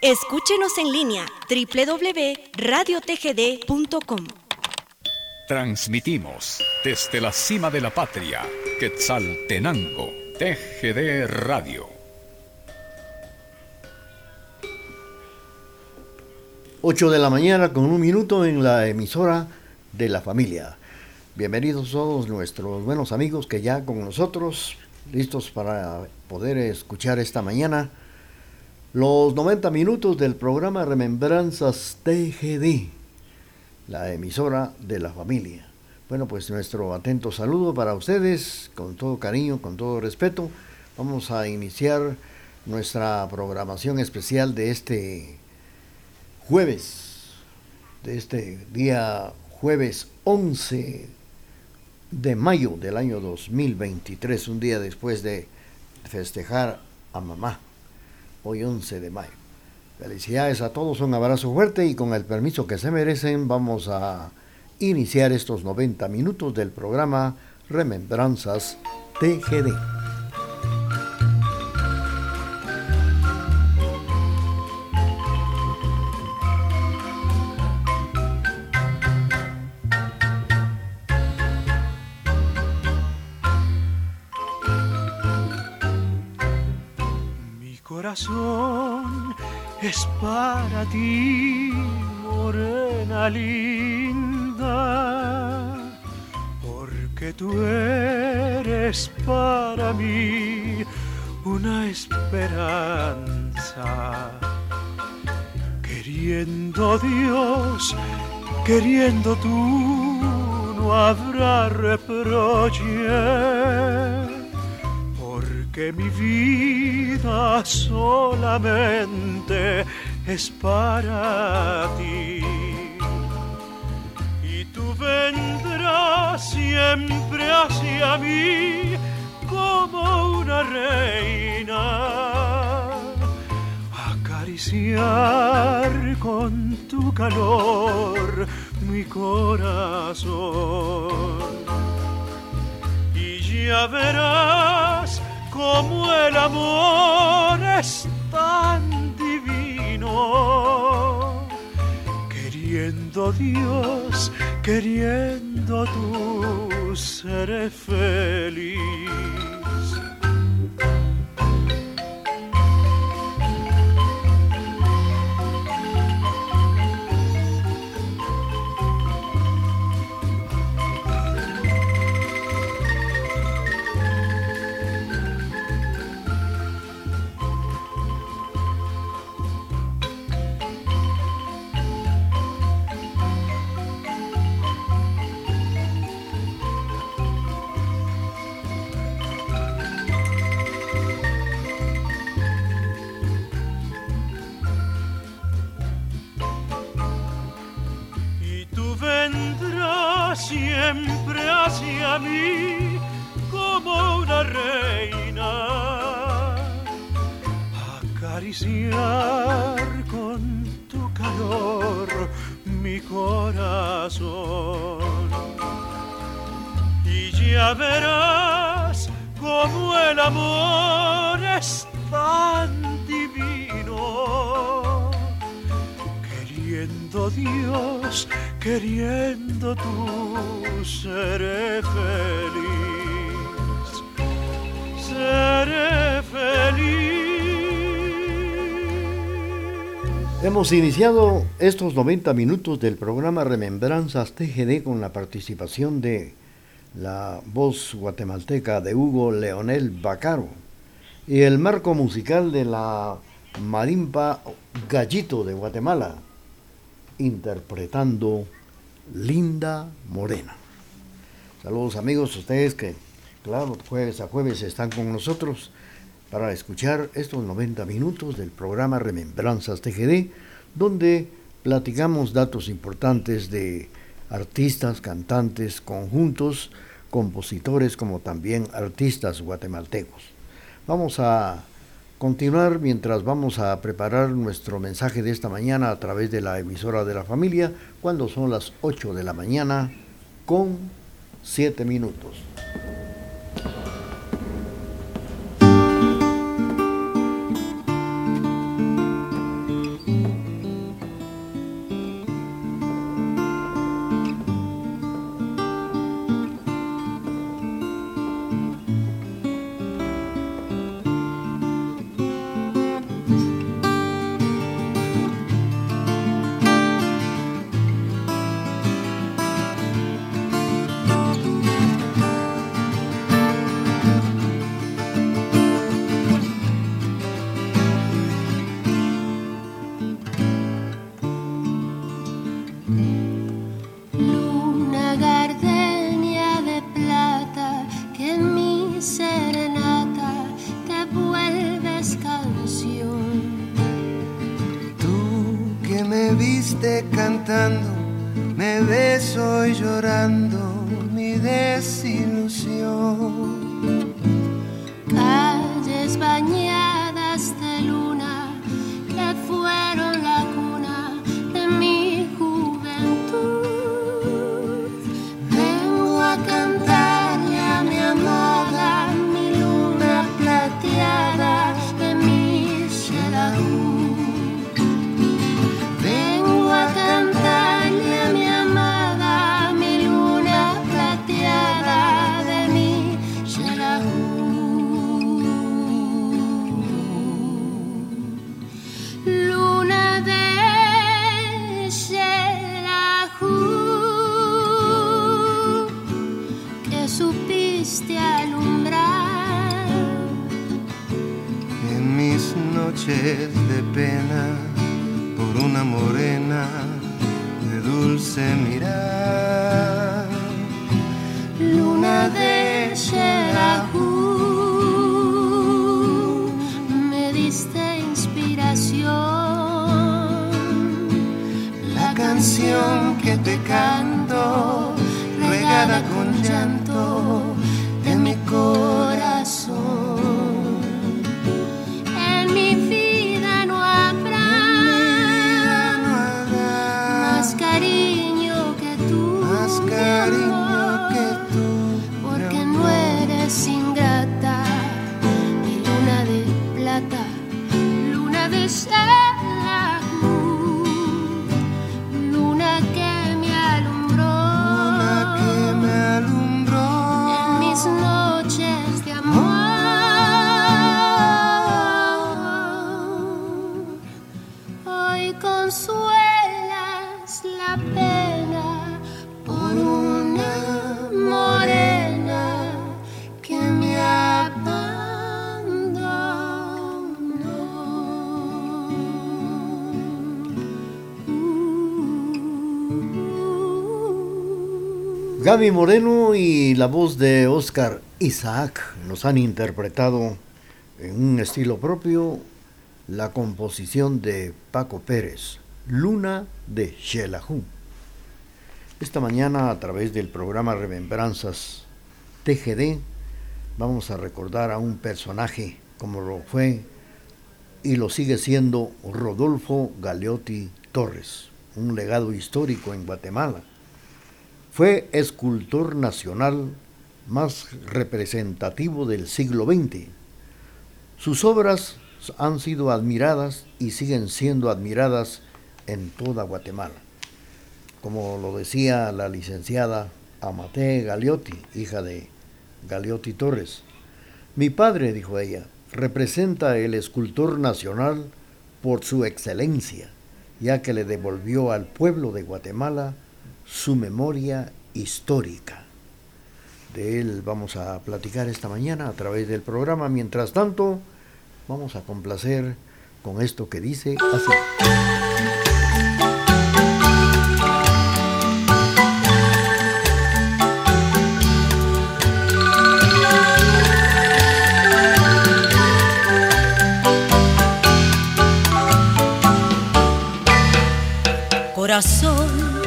Escúchenos en línea www.radiotgd.com. Transmitimos desde la cima de la patria, Quetzaltenango, TGD Radio. 8 de la mañana con un minuto en la emisora de la familia. Bienvenidos todos nuestros buenos amigos que ya con nosotros, listos para poder escuchar esta mañana los 90 minutos del programa Remembranzas TGD, la emisora de la familia. Bueno, pues nuestro atento saludo para ustedes, con todo cariño, con todo respeto. Vamos a iniciar nuestra programación especial de este jueves, de este día jueves 11 de mayo del año 2023, un día después de festejar a mamá hoy 11 de mayo. Felicidades a todos, un abrazo fuerte y con el permiso que se merecen vamos a iniciar estos 90 minutos del programa Remembranzas TGD. Es para ti, morena linda, porque tú eres para mí una esperanza. Queriendo Dios, queriendo tú, no habrá reproche que mi vida solamente es para ti. Y tú vendrás siempre hacia mí como una reina, acariciar con tu calor mi corazón. Y ya verás como el amor es tan divino. Queriendo Dios, queriendo tú, seré feliz. hacia mí como una reina. Acariciar con tu calor mi corazón. Y ya verás como el amor es tan divino Hemos iniciado estos 90 minutos del programa Remembranzas TGD con la participación de la voz guatemalteca de Hugo Leonel Bacaro y el marco musical de la marimpa Gallito de Guatemala, interpretando Linda Morena. Saludos amigos, ustedes que, claro, jueves a jueves están con nosotros para escuchar estos 90 minutos del programa Remembranzas TGD donde platicamos datos importantes de artistas, cantantes, conjuntos, compositores como también artistas guatemaltecos. Vamos a continuar mientras vamos a preparar nuestro mensaje de esta mañana a través de la emisora de la familia cuando son las 8 de la mañana con 7 minutos. Calles noches de pena por una morena de dulce mirar. Gaby Moreno y la voz de Oscar Isaac nos han interpretado en un estilo propio la composición de Paco Pérez, Luna de Shelahu. Esta mañana a través del programa Remembranzas TGD vamos a recordar a un personaje como lo fue y lo sigue siendo Rodolfo Galeotti Torres, un legado histórico en Guatemala. Fue escultor nacional más representativo del siglo XX. Sus obras han sido admiradas y siguen siendo admiradas en toda Guatemala. Como lo decía la licenciada Amate Galeotti, hija de Galeotti Torres. Mi padre, dijo ella, representa el escultor nacional por su excelencia, ya que le devolvió al pueblo de Guatemala su memoria histórica. De él vamos a platicar esta mañana a través del programa. Mientras tanto, vamos a complacer con esto que dice así. Corazón,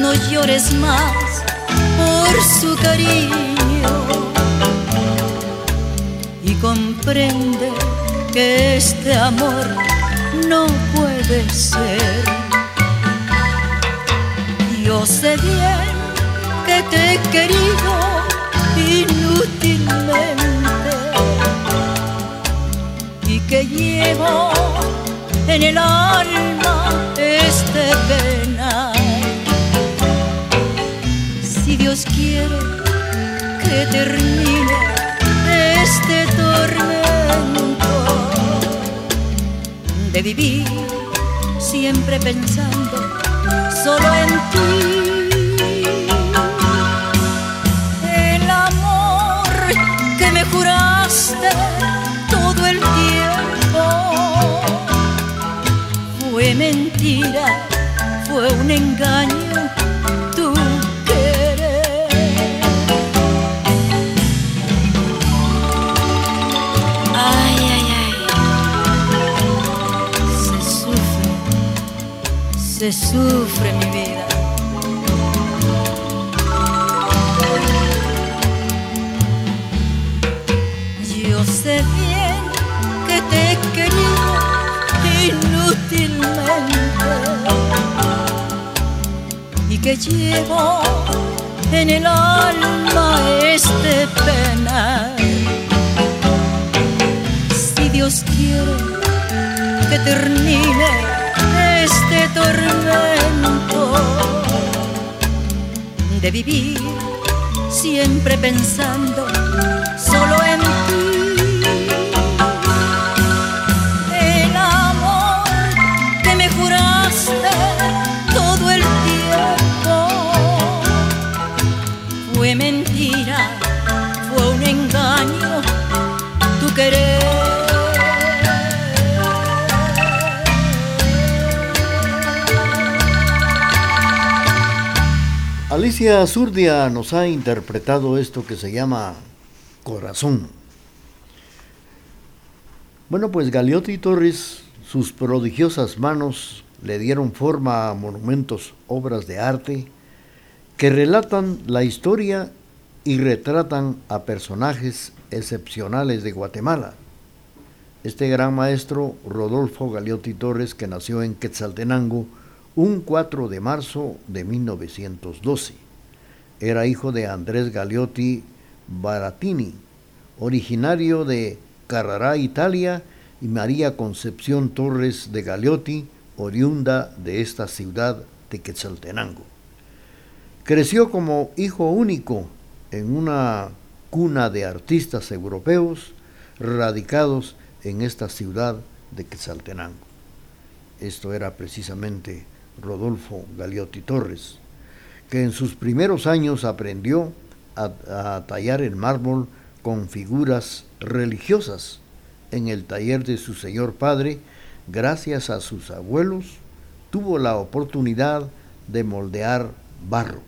no llores más por su cariño y comprende que este amor no puede ser. Yo sé bien que te he querido inútilmente y que llevo en el alma este penal. Dios que termine este tormento de vivir siempre pensando solo en ti. El amor que me juraste todo el tiempo fue mentira, fue un engaño se sufre mi vida. Yo sé bien que te he querido inútilmente y que llevo en el alma este pena. Si Dios quiere que termine este tormento de vivir siempre pensando Alicia Zurdia nos ha interpretado esto que se llama Corazón. Bueno, pues Galeotti Torres, sus prodigiosas manos le dieron forma a monumentos, obras de arte, que relatan la historia y retratan a personajes excepcionales de Guatemala. Este gran maestro, Rodolfo Galeotti Torres, que nació en Quetzaltenango, un 4 de marzo de 1912. Era hijo de Andrés Galeotti Baratini, originario de Carrara, Italia, y María Concepción Torres de Galeotti, oriunda de esta ciudad de Quetzaltenango. Creció como hijo único en una cuna de artistas europeos radicados en esta ciudad de Quetzaltenango. Esto era precisamente Rodolfo Galeotti Torres, que en sus primeros años aprendió a, a, tallar el mármol con figuras religiosas en el taller de su señor padre, gracias a sus abuelos, tuvo la oportunidad de moldear barro,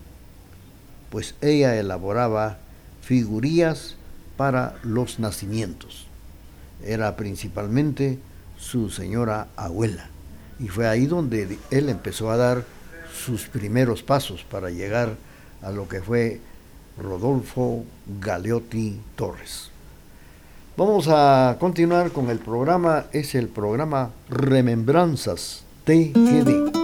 pues ella elaboraba figurías para los nacimientos. Era principalmente su señora abuela. Y fue ahí donde él empezó a dar sus primeros pasos para llegar a lo que fue Rodolfo Galeotti Torres. Vamos a continuar con el programa, es el programa Remembranzas TGD.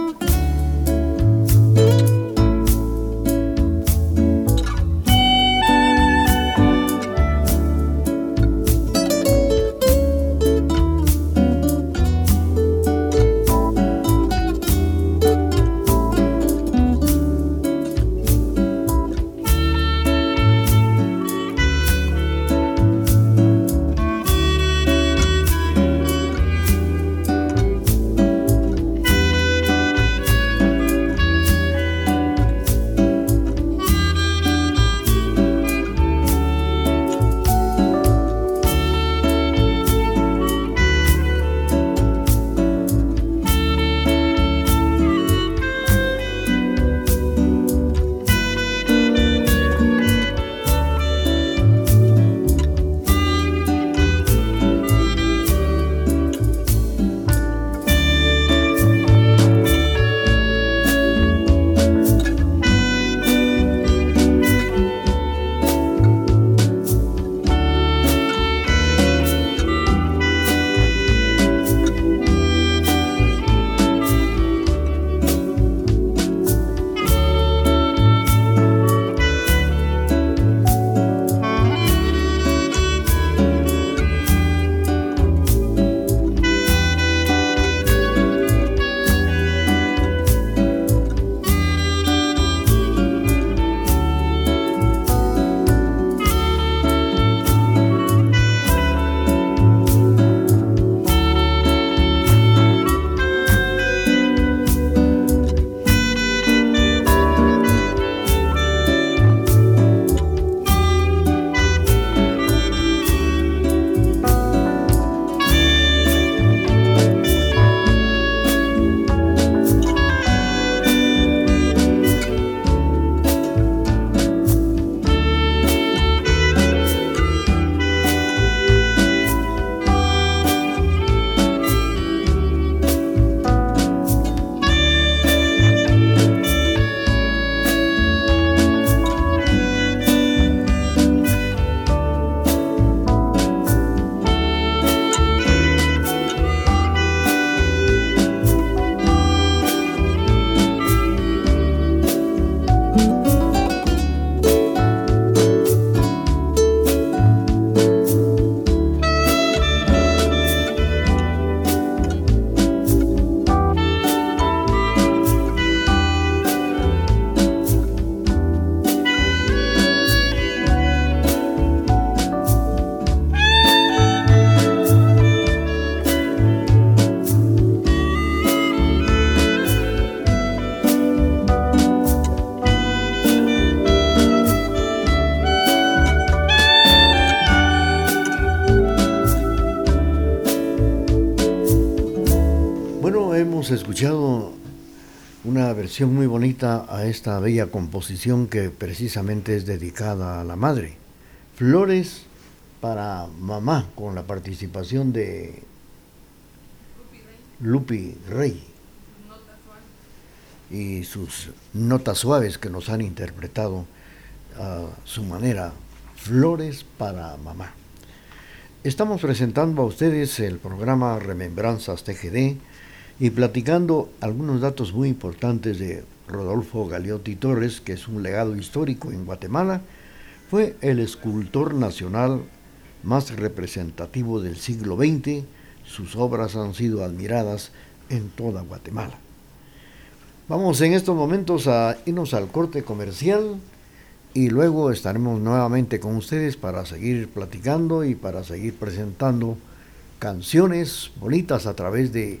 Hemos escuchado una versión muy bonita a esta bella composición que precisamente es dedicada a la madre. Flores para mamá, con la participación de Lupi Rey y sus notas suaves que nos han interpretado a su manera, Flores para mamá. Estamos presentando a ustedes el programa Remembranzas TGD y platicando algunos datos muy importantes de Rodolfo Galeotti Torres, que es un legado histórico en Guatemala, fue el escultor nacional más representativo del siglo XX. Sus obras han sido admiradas en toda Guatemala. Vamos en estos momentos a irnos al corte comercial y luego estaremos nuevamente con ustedes para seguir platicando y para seguir presentando canciones bonitas a través de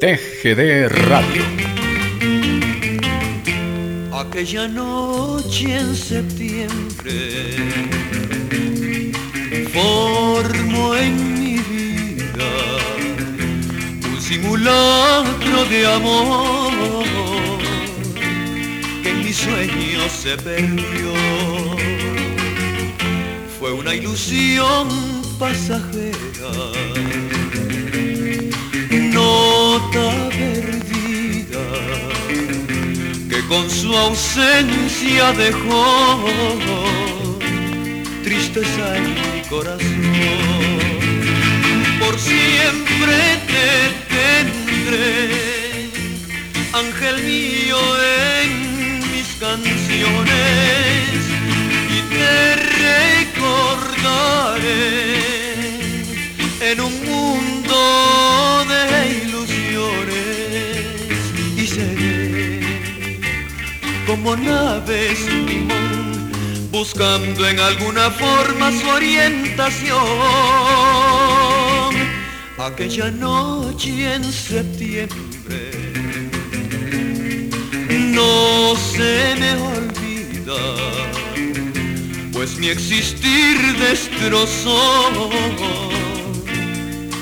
TGD Radio. Aquella noche en septiembre formo en mi vida un simulacro de amor que en mi sueño se perdió. Fue una ilusión pasajera, perdida que con su ausencia dejó tristeza en mi corazón. Por siempre te tendré, ángel mío en mis canciones, y te recordaré en un mundo de ilusiones como nave sin timón, buscando en alguna forma su orientación. Aquella noche en septiembre no se me olvida, pues mi existir destrozó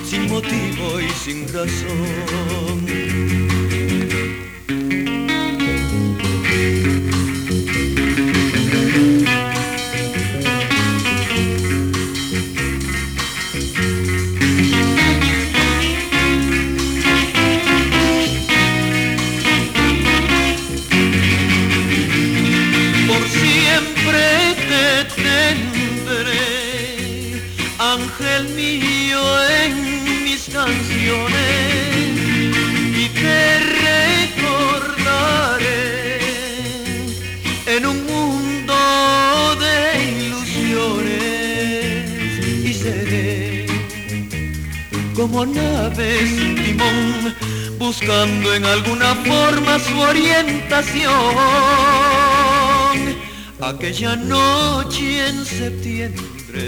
sin motivo y sin razón. Como nave sin timón, buscando en alguna forma su orientación. Aquella noche en septiembre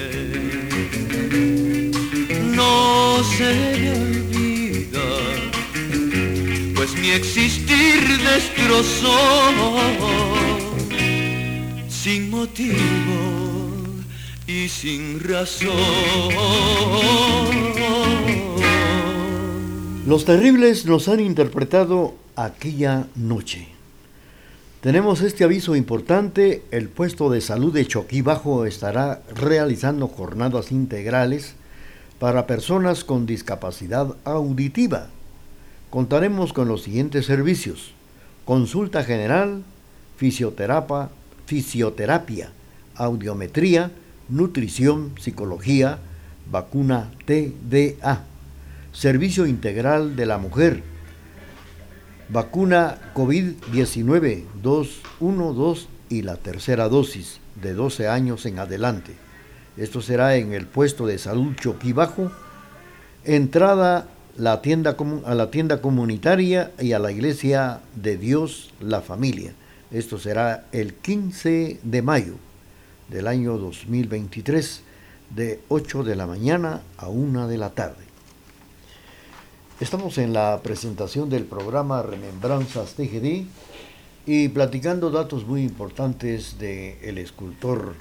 no se me olvida, pues mi existir destrozó sin motivo sin razón. Los terribles nos han interpretado aquella noche. Tenemos este aviso importante, el puesto de salud de Choquibajo estará realizando jornadas integrales para personas con discapacidad auditiva. Contaremos con los siguientes servicios: consulta general, fisioterapia, fisioterapia, audiometría, nutrición, psicología, vacuna TDA, servicio integral de la mujer, vacuna COVID-19 2, 1, 2 y la tercera dosis de 12 años en adelante. Esto será en el puesto de salud Choquibajo, entrada la tienda, a la tienda comunitaria y a la iglesia de Dios la familia. Esto será el 15 de mayo del año 2023 de 8 de la mañana a 1 de la tarde. Estamos en la presentación del programa Remembranzas TGD y platicando datos muy importantes del el escultor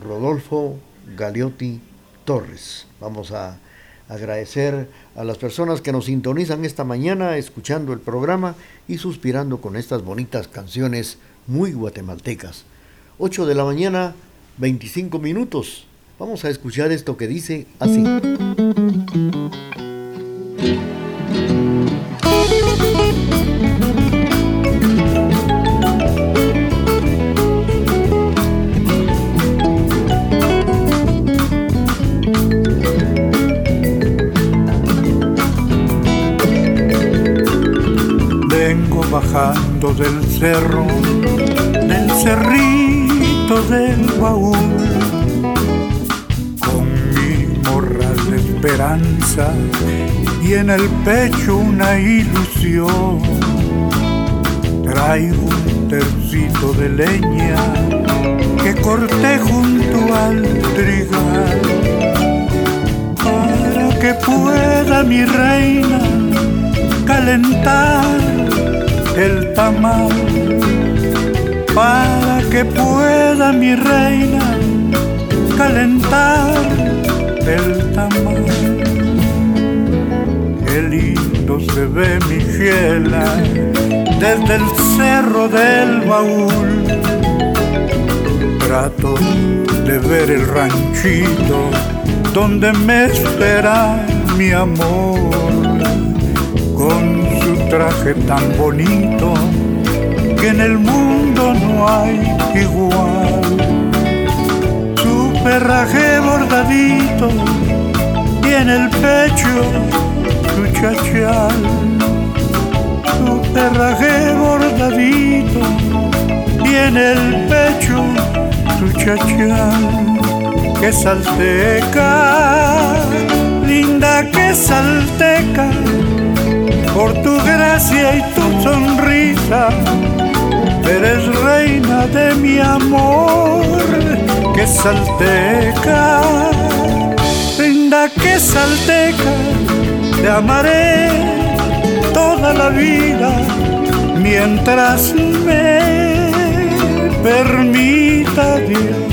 Rodolfo Galiotti Torres. Vamos a agradecer a las personas que nos sintonizan esta mañana escuchando el programa y suspirando con estas bonitas canciones muy guatemaltecas. 8 de la mañana, 25 minutos. Vamos a escuchar esto que dice así. Vengo bajando del cerro, del baúl, con mi morral de esperanza y en el pecho una ilusión. Traigo un tercito de leña que corté junto al trigal para que pueda mi reina calentar el tamal para que pueda mi reina calentar el tamal. Qué lindo se ve mi fiela desde el cerro del baúl. Trato de ver el ranchito donde me espera mi amor con su traje tan bonito que en el mundo no hay igual. Su perraje bordadito y en el pecho su chachal. Su perraje bordadito y en el pecho su chachal. Que salteca, linda que salteca por tu gracia y tu sonrisa. Eres reina de mi amor, que salteca, linda que salteca, te amaré toda la vida mientras me permita Dios.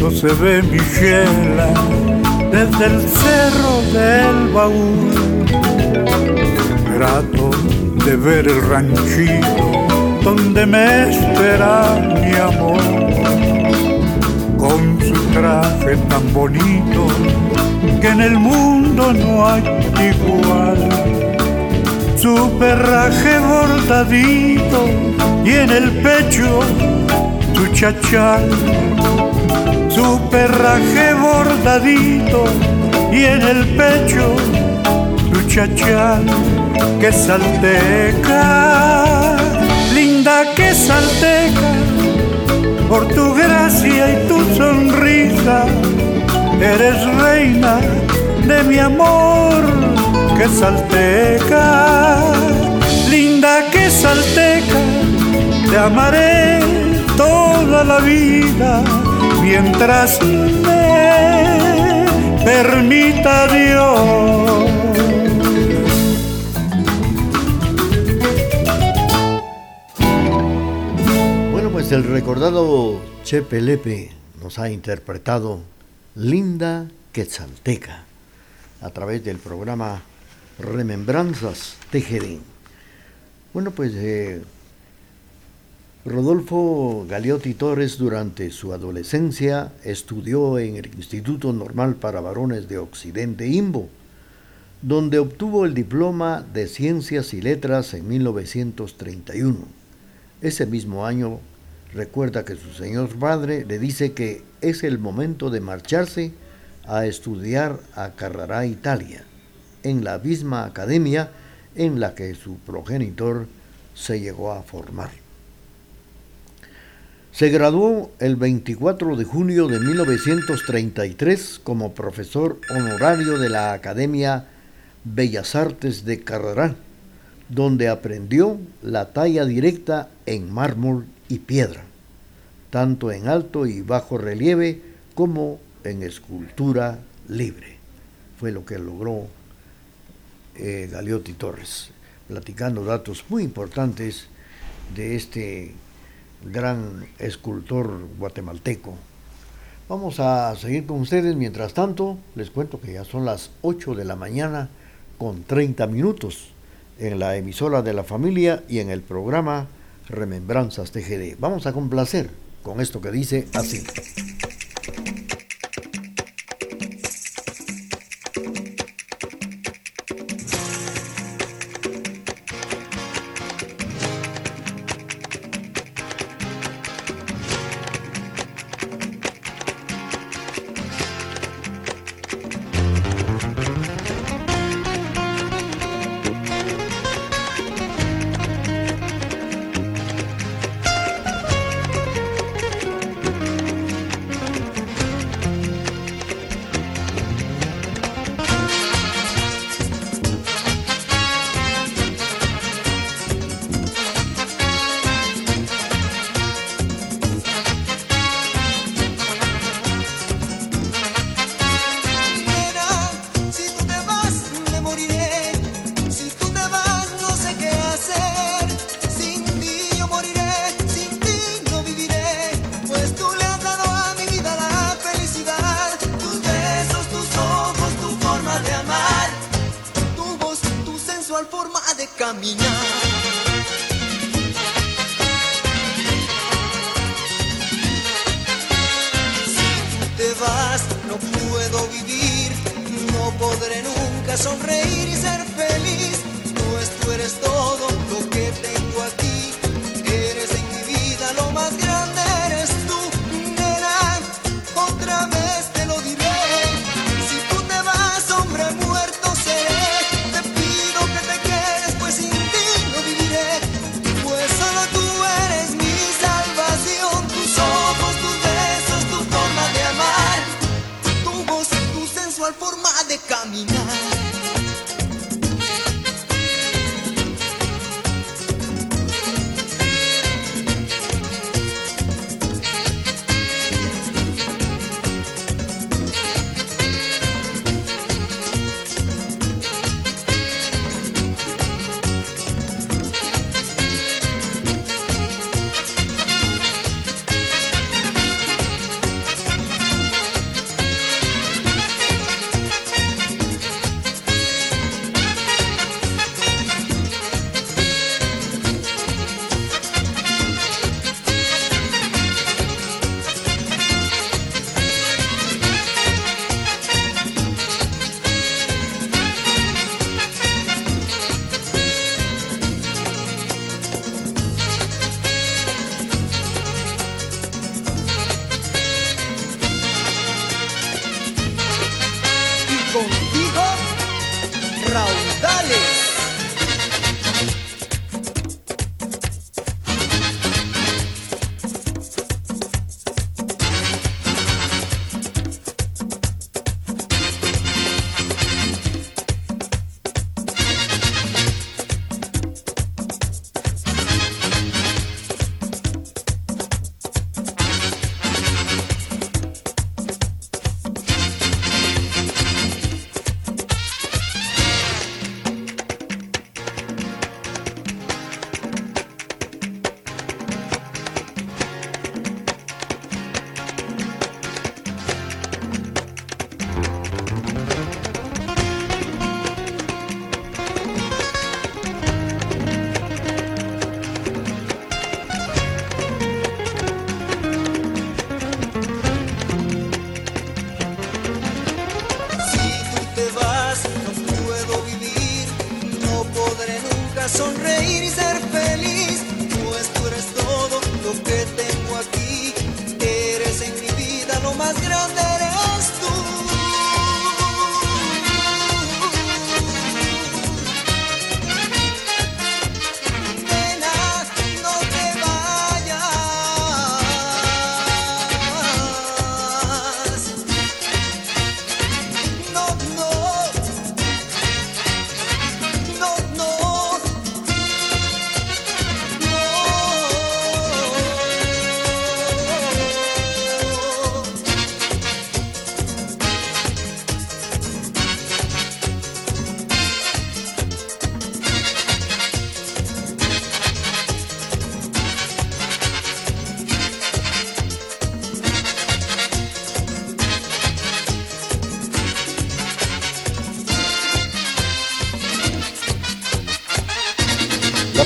Lindo se ve mi chela desde el cerro del baúl. Trato de ver el ranchito donde me espera mi amor. Con su traje tan bonito que en el mundo no hay igual. Su perraje bordadito y en el pecho su chachal su perraje bordadito y en el pecho su chachal que salteca, linda que salteca, por tu gracia y tu sonrisa, eres reina de mi amor que salteca, linda que salteca, te amaré toda la vida mientras me permita Dios. Bueno, pues el recordado Chepe Lepe nos ha interpretado Linda Quetzalteca a través del programa Remembranzas TGD. Bueno, pues eh, Rodolfo Galiotti Torres durante su adolescencia estudió en el Instituto Normal para Varones de Occidente IMBO, donde obtuvo el diploma de Ciencias y Letras en 1931. Ese mismo año recuerda que su señor padre le dice que es el momento de marcharse a estudiar a Carrara, Italia, en la misma academia en la que su progenitor se llegó a formar. Se graduó el 24 de junio de 1933 como profesor honorario de la Academia Bellas Artes de Carrara, donde aprendió la talla directa en mármol y piedra, tanto en alto y bajo relieve como en escultura libre. Fue lo que logró eh, Galeotti Torres, platicando datos muy importantes de este gran escultor guatemalteco. Vamos a seguir con ustedes. Mientras tanto, les cuento que ya son las 8 de la mañana con 30 minutos en la emisora de la familia y en el programa Remembranzas TGD. Vamos a complacer con esto que dice así.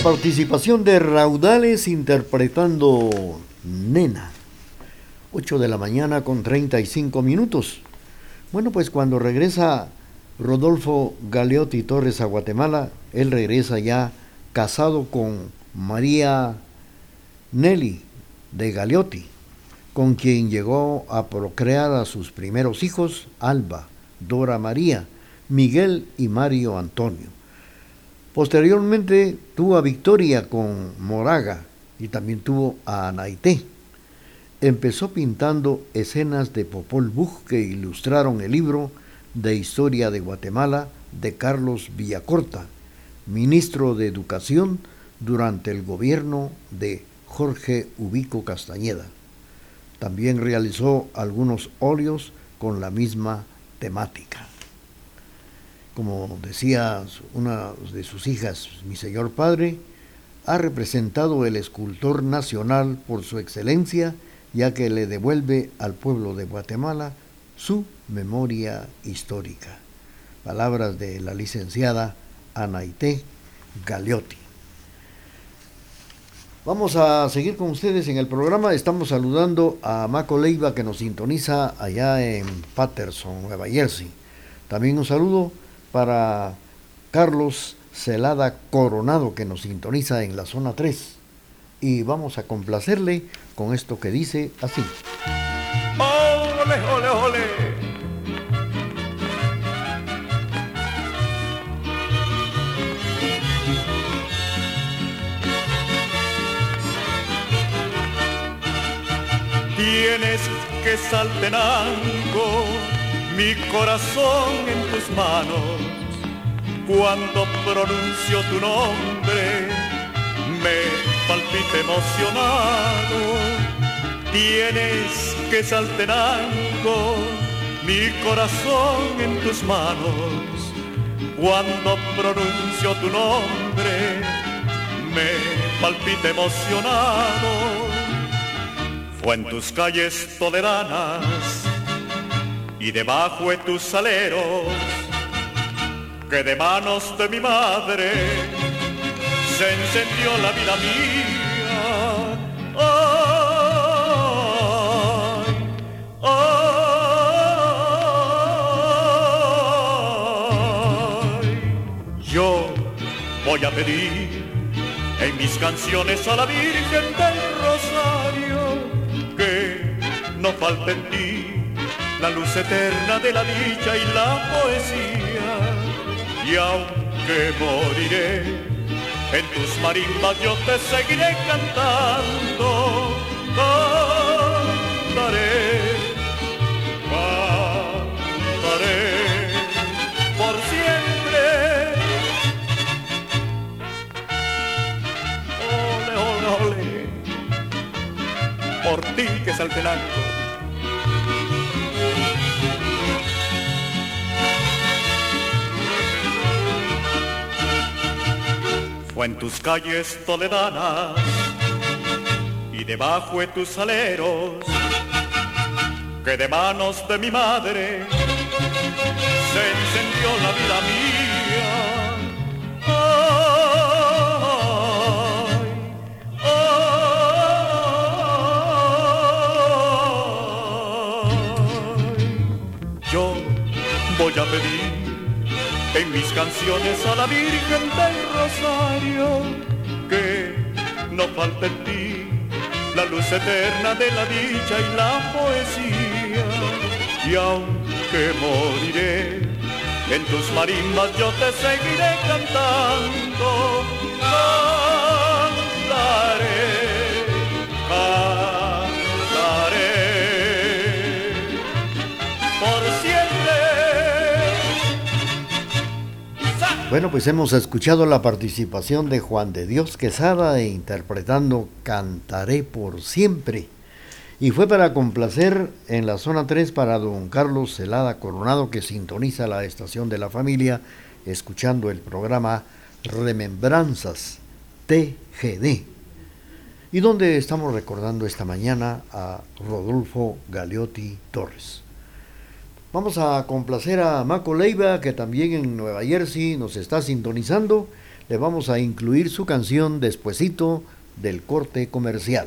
Participación de Raudales interpretando Nena. 8 de la mañana con 35 minutos. Bueno, pues cuando regresa Rodolfo Galeotti Torres a Guatemala, él regresa ya casado con María Nelly de Galeotti, con quien llegó a procrear a sus primeros hijos, Alba, Dora María, Miguel y Mario Antonio. Posteriormente tuvo a Victoria con Moraga y también tuvo a Anaité. Empezó pintando escenas de Popol Vuh que ilustraron el libro de Historia de Guatemala de Carlos Villacorta, ministro de Educación durante el gobierno de Jorge Ubico Castañeda. También realizó algunos óleos con la misma temática como decía una de sus hijas, mi señor padre, ha representado el escultor nacional por su excelencia, ya que le devuelve al pueblo de Guatemala su memoria histórica. Palabras de la licenciada Anaité Galeotti. Vamos a seguir con ustedes en el programa. Estamos saludando a Maco Leiva que nos sintoniza allá en Patterson, Nueva Jersey. También un saludo para Carlos Celada Coronado que nos sintoniza en la zona 3. Y vamos a complacerle con esto que dice así. Ole, ole, ole. Tienes que saltenando mi corazón en tus manos. Cuando pronuncio tu nombre, me palpita emocionado. Tienes que saltenando mi corazón en tus manos. Cuando pronuncio tu nombre, me palpita emocionado. Fue en tus calles toleranas y debajo de tus aleros, que de manos de mi madre se encendió la vida mía. Yo voy a pedir en mis canciones a la Virgen del Rosario que no falte en ti la luz eterna de la dicha y la poesía. Y aunque moriré, en tus marimbas yo te seguiré cantando. Cantaré, cantaré por siempre. Ole, ole, ole, por ti que es el tus calles toledanas y debajo de tus aleros que de manos de mi madre se encendió la vida mía. En mis canciones a la Virgen del Rosario, que no falte en ti la luz eterna de la dicha y la poesía. Y aunque moriré, en tus marimbas yo te seguiré cantando. Bueno, pues hemos escuchado la participación de Juan de Dios Quesada e interpretando Cantaré por siempre. Y fue para complacer en la zona 3 para don Carlos Celada Coronado que sintoniza la estación de la familia escuchando el programa Remembranzas TGD. Y donde estamos recordando esta mañana a Rodolfo Galeotti Torres. Vamos a complacer a Maco Leiva, que también en Nueva Jersey nos está sintonizando. le vamos a incluir su canción Despuesito del corte comercial.